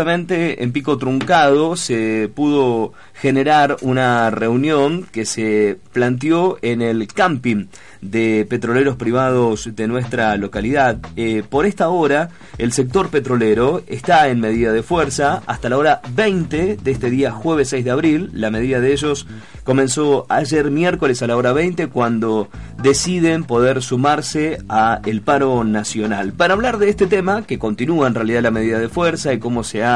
en Pico Truncado se pudo generar una reunión que se planteó en el camping de petroleros privados de nuestra localidad. Eh, por esta hora, el sector petrolero está en medida de fuerza hasta la hora 20 de este día jueves 6 de abril. La medida de ellos comenzó ayer miércoles a la hora 20 cuando deciden poder sumarse a el paro nacional. Para hablar de este tema, que continúa en realidad la medida de fuerza y cómo se ha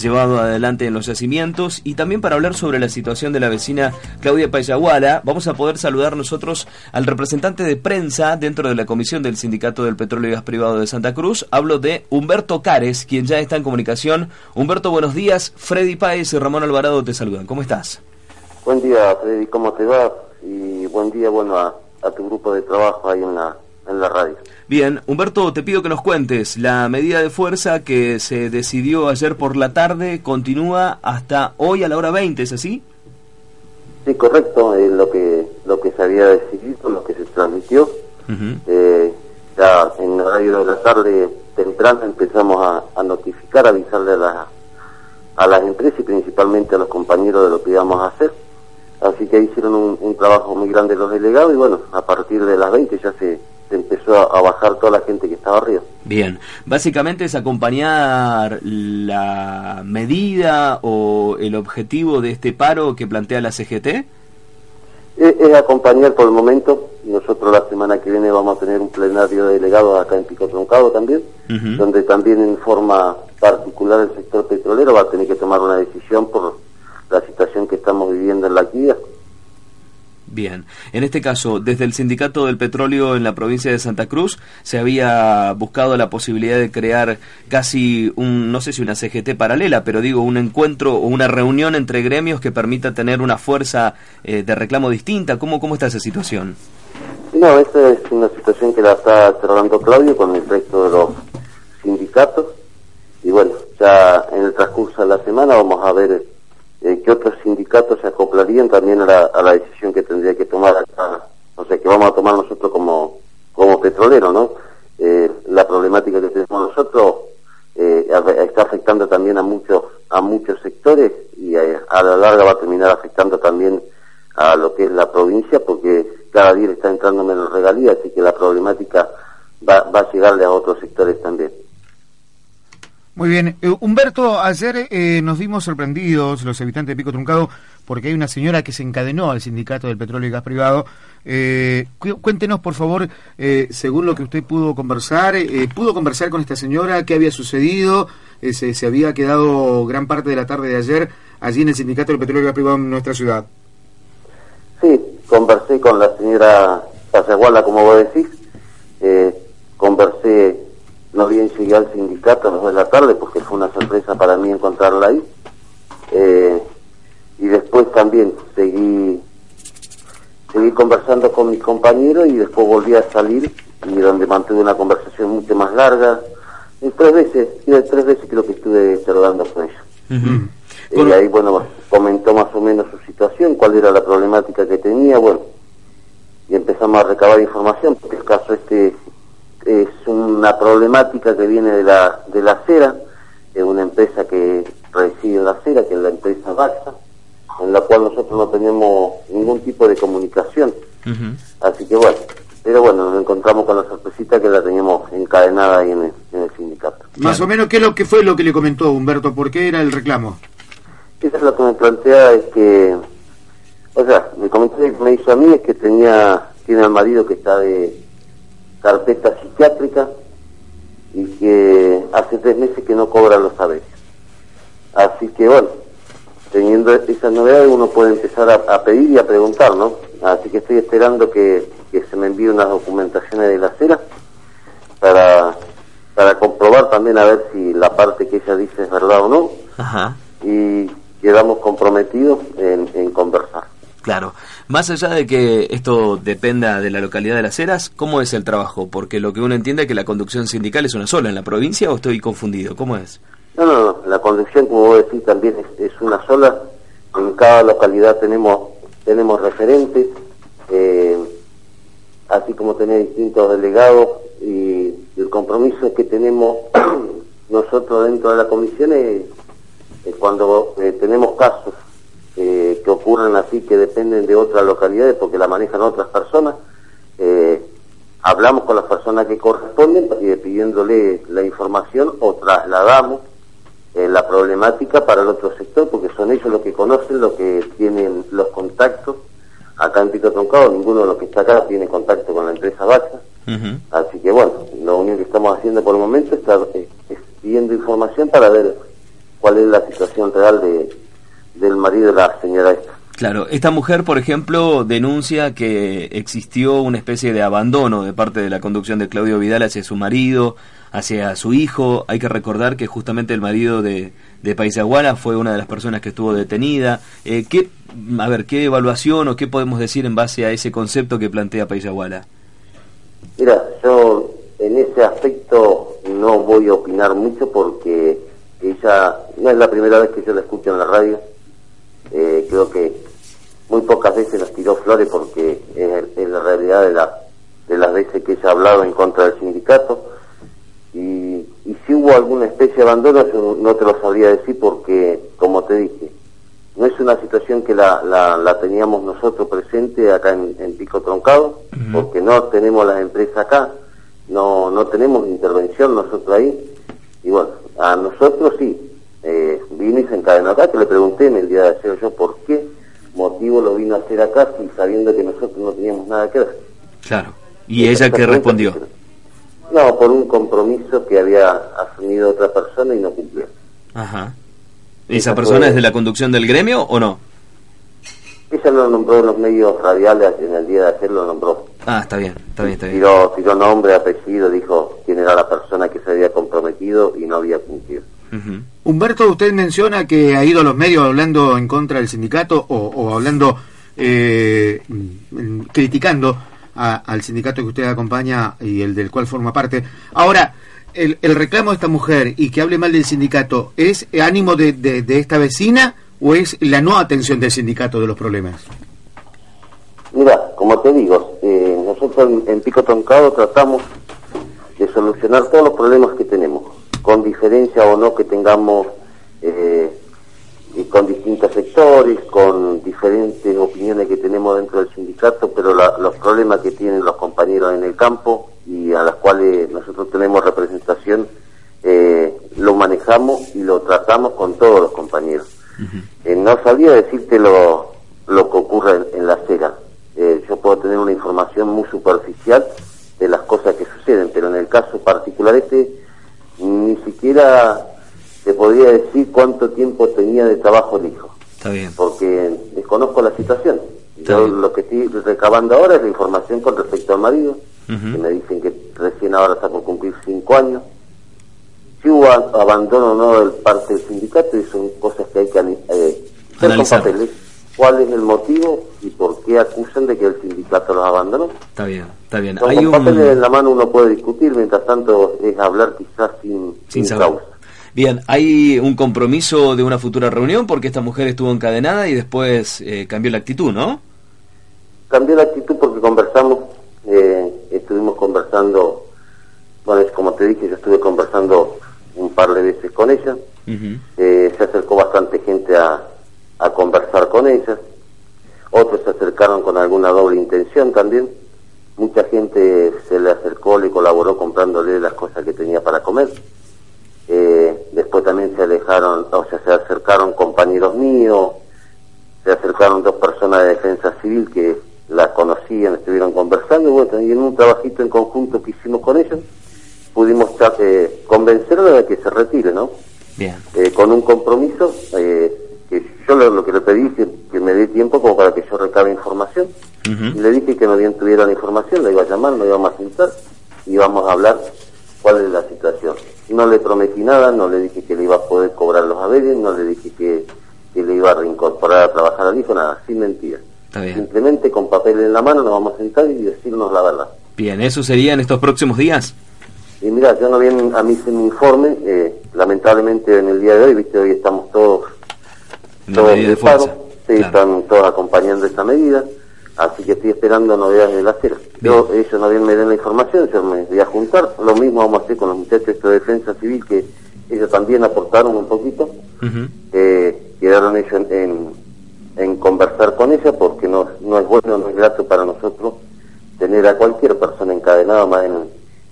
llevado adelante en los yacimientos y también para hablar sobre la situación de la vecina Claudia Payaguala, vamos a poder saludar nosotros al representante de prensa dentro de la comisión del Sindicato del Petróleo y Gas Privado de Santa Cruz. Hablo de Humberto Cares, quien ya está en comunicación. Humberto, buenos días. Freddy Páez y Ramón Alvarado te saludan. ¿Cómo estás? Buen día, Freddy. ¿Cómo te va? Y buen día, bueno, a, a tu grupo de trabajo ahí en la, en la radio. Bien, Humberto, te pido que nos cuentes. La medida de fuerza que se decidió ayer por la tarde continúa hasta hoy a la hora 20, ¿es así? Sí, correcto, es lo que lo que se había decidido, lo que se transmitió. eh, ya en horario de la tarde temprano empezamos a, a notificar, a avisarle a, la, a las empresas y principalmente a los compañeros de lo que íbamos a hacer. Así que hicieron un, un trabajo muy grande los delegados y bueno, a partir de las 20 ya se, se empezó a bajar toda la gente que estaba arriba. Bien, básicamente es acompañar la medida o el objetivo de este paro que plantea la CGT. Es, es acompañar por el momento. Nosotros la semana que viene vamos a tener un plenario de delegados acá en Pico Troncado también, donde también en forma particular el sector petrolero va a tener que tomar una decisión por la situación que estamos viviendo en la actividad. Bien, en este caso, desde el Sindicato del Petróleo en la provincia de Santa Cruz, se había buscado la posibilidad de crear casi un, no sé si una CGT paralela, pero digo, un encuentro o una reunión entre gremios que permita tener una fuerza eh, de reclamo distinta. ¿Cómo, ¿Cómo está esa situación? No, esta es una situación que la está cerrando Claudio con el resto de los sindicatos. Y bueno, ya en el transcurso de la semana vamos a ver eh, qué otros sindicatos se acoplarían también a la, a la decisión que tendría que tomar acá, o sea, que vamos a tomar nosotros como, como petrolero, ¿no? Eh, la problemática que tenemos nosotros eh, a- está afectando también a muchos, a muchos sectores y eh, a la larga va a terminar afectando también a lo que es la provincia porque cada día está entrando menos regalías, así que la problemática va, va a llegarle a otros sectores también. Muy bien. Eh, Humberto, ayer eh, nos vimos sorprendidos, los habitantes de Pico Truncado, porque hay una señora que se encadenó al sindicato del petróleo y gas privado. Eh, cu- cuéntenos, por favor, eh, según lo que usted pudo conversar, eh, ¿pudo conversar con esta señora? ¿Qué había sucedido? Eh, se, se había quedado gran parte de la tarde de ayer allí en el sindicato del petróleo y gas privado en nuestra ciudad. Sí, conversé con la señora Pasaguala, como vos decís, conversé, no bien llegué al sindicato a las dos de la tarde porque fue una sorpresa para mí encontrarla ahí, eh, y después también seguí, seguí conversando con mis compañeros y después volví a salir y donde mantuve una conversación mucho más larga, y tres veces, y tres veces creo que estuve saludando con ella. Ujú. Y ahí, bueno, comentó más o menos su situación, cuál era la problemática que tenía, bueno, y empezamos a recabar información, porque el caso este es una problemática que viene de la, de la acera, es una empresa que reside en la acera, que es la empresa Baxa, en la cual nosotros no tenemos ningún tipo de comunicación, así que bueno, pero bueno, nos encontramos con la sorpresita que la teníamos encadenada ahí en el, en el sindicato. Más Claro. o menos, ¿qué, es lo que fue lo que le comentó Humberto? ¿Por qué era el reclamo? Eso es lo que me plantea es que, o sea, el comentario que me hizo a mí es que tenía, tiene al marido que está de carpeta psiquiátrica y que hace tres meses que no cobra los saberes. Así que bueno, teniendo esas novedades uno puede empezar a, a pedir y a preguntar, ¿no? Así que estoy esperando que, que se me envíe unas documentaciones de la acera para, para comprobar también a ver si la parte que ella dice es verdad o no Ajá. y quedamos comprometidos en, en conversar. Claro. Más allá de que esto dependa de la localidad de las Heras, ¿cómo es el trabajo? Porque lo que uno entiende es que la conducción sindical es una sola en la provincia o estoy confundido. ¿Cómo es? No, no, no, la conducción, como vos decís, también es, una sola. En cada localidad tenemos tenemos referentes, eh, así como tener distintos delegados y el compromiso que tenemos nosotros dentro de la comisión es, cuando eh, tenemos casos que ocurren así, que dependen de otras localidades porque la manejan otras personas, eh, hablamos con las personas que corresponden pidiéndole la información o trasladamos la problemática para el otro sector porque son ellos los que conocen, los que tienen los contactos. Acá en Pico Troncado ninguno de los que está acá tiene contacto con la empresa Bacha. Así que bueno, lo único que estamos haciendo por el momento es, es pidiendo información para ver cuál es la situación real de, del marido de la señora esta. Claro, esta mujer, por ejemplo, denuncia que existió una especie de abandono de parte de la conducción de Claudio Vidal hacia su marido, hacia su hijo. Hay que recordar que justamente el marido de, de Paisaguana fue una de las personas que estuvo detenida. Eh, ¿qué, a ver, ¿qué evaluación o qué podemos decir en base a ese concepto que plantea Paisaguana? Mira, yo en ese aspecto no voy a opinar mucho porque ella no es la primera vez que yo la escucho en la radio eh, creo que muy pocas veces nos tiró flores porque es, la realidad de, la, de las veces que ella ha hablado en contra del sindicato. Y, si hubo alguna especie de abandono, yo no te lo sabría decir porque, como te dije, no es una situación que la, la, teníamos nosotros presente acá en, Pico Troncado, porque no tenemos las empresas acá, no, no tenemos intervención nosotros ahí. Y bueno, a nosotros sí, eh, vino y se encadenó acá, que le pregunté en el día de ayer yo por qué motivo lo vino a hacer acá y sabiendo que nosotros no teníamos nada que ver. Claro. ¿Y ella qué respondió? No, por un compromiso que había asumido otra persona y no cumplió. Ajá. ¿Esa persona es de la conducción del gremio o no? Ella lo nombró en los medios radiales en el día de ayer, lo nombró. Ah, está bien, está bien, está bien. Tiró, tiró nombre, apellido, dijo quién era la persona que se había comprometido y no había cumplido. Humberto, usted menciona que ha ido a los medios hablando en contra del sindicato o, hablando, eh, criticando al sindicato que usted acompaña y el del cual forma parte. Ahora, el, reclamo de esta mujer y que hable mal del sindicato, ¿es ánimo de, esta vecina o es la no atención del sindicato de los problemas? Mira, como te digo, eh, nosotros en Pico Troncado tratamos de solucionar todos los problemas que tenemos con diferencia o no que tengamos eh, con distintos sectores, con diferentes opiniones que tenemos dentro del sindicato, pero los problemas que tienen los compañeros en el campo y a las cuales nosotros tenemos representación, eh, lo manejamos y lo tratamos con todos los compañeros. Eh, no sabía decirte lo, lo que ocurre en, la acera. yo puedo tener una información muy superficial de las cosas que suceden, pero en el caso particular este ni siquiera te podría decir cuánto tiempo tenía de trabajo el hijo. Está bien. Porque desconozco la situación. Yo lo que estoy recabando ahora es la información con respecto al marido, que me dicen que recién ahora está por cumplir cinco años. Si hubo abandono o no del parte del sindicato, y son cosas que hay que eh, con papeles. ¿Cuál es el motivo y por qué acusan de que el sindicato los abandonó? Está bien, está bien. Con, Hay papeles en la mano uno puede discutir, mientras tanto es hablar quizás sin, sin, causa. Bien, ¿hay un compromiso de una futura reunión porque esta mujer estuvo encadenada y después eh, cambió la actitud, no? Cambió la actitud porque conversamos, eh, estuvimos conversando, bueno, es como te dije, yo estuve conversando un par de veces con ella, eh, se acercó bastante gente a, a conversar con ella, otros se acercaron con alguna doble intención también, mucha gente se le acercó, le colaboró comprándole las cosas que tenía para comer, después también se alejaron, o sea, se acercaron compañeros míos, se acercaron dos personas de defensa civil que la conocían, estuvieron conversando, y bueno, y en un trabajito en conjunto que hicimos con ellos, pudimos eh, convencerla de que se retire, ¿no? Bien. Eh, con un compromiso eh, yo lo, que le pedí es que, me dé tiempo como para que yo recabe información. Y le dije que no bien tuviera la información, la iba a llamar, me íbamos a sentar y íbamos a hablar cuál es la situación. No le prometí nada, no le dije que le iba a poder cobrar los haberes, no le dije que, le iba a reincorporar a trabajar al hijo, nada, sin mentira. Simplemente con papel en la mano nos vamos a sentar y decirnos la verdad. Bien, ¿eso sería en estos próximos días? Y mira, yo no bien a mí se me informe, eh, lamentablemente en el día de hoy, viste, hoy estamos todos todos sí, están todos acompañando esta medida, así que estoy esperando novedades de la acera. Yo, ellos no bien me den la información, yo me voy a juntar, lo mismo vamos a hacer con los muchachos de defensa civil que, ellos también aportaron un poquito, eh, quedaron ellos en, en, conversar con ella porque no, no es bueno, no es grato para nosotros tener a cualquier persona encadenada más en,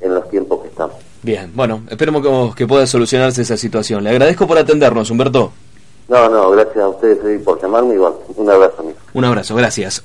en los tiempos que estamos. Bien, bueno, esperemos que, que, pueda solucionarse esa situación. Le agradezco por atendernos, Humberto. No, no, gracias a ustedes por llamarme igual. Un abrazo, amigo. Un abrazo, gracias.